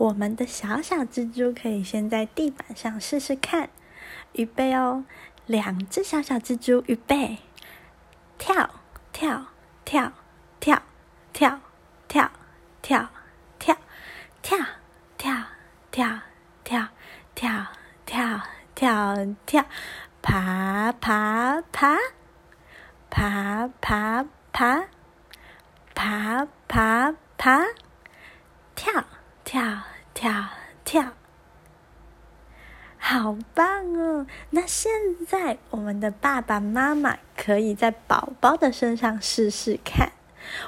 我们的小小蜘蛛可以先在地板上试试看，预备哦！两只小小蜘蛛，预备，跳跳跳跳跳跳跳跳跳跳跳跳跳跳跳跳，爬爬爬，爬爬爬，爬爬爬，跳跳跳跳。好棒哦！那现在我们的爸爸妈妈可以在宝宝的身上试试看。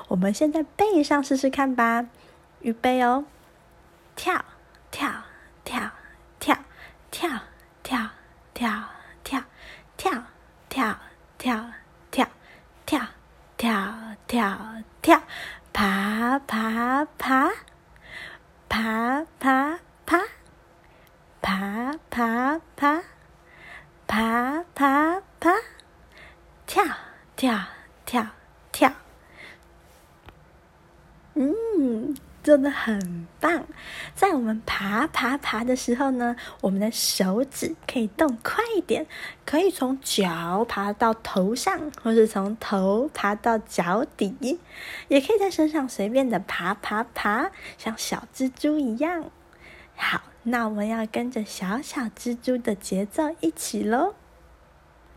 我们先在背上试试看吧。预备哦，跳跳跳跳跳跳跳跳跳跳跳跳跳跳跳跳，爬爬爬，爬爬爬。爬爬爬，爬爬爬，跳跳跳跳，做的很棒。在我们爬爬爬的时候呢，我们的手指可以动快一点，可以从脚爬到头上，或是从头爬到脚底，也可以在身上随便的爬爬爬，像小蜘蛛一样。好。那我们要跟着小小蜘蛛的节奏一起喽。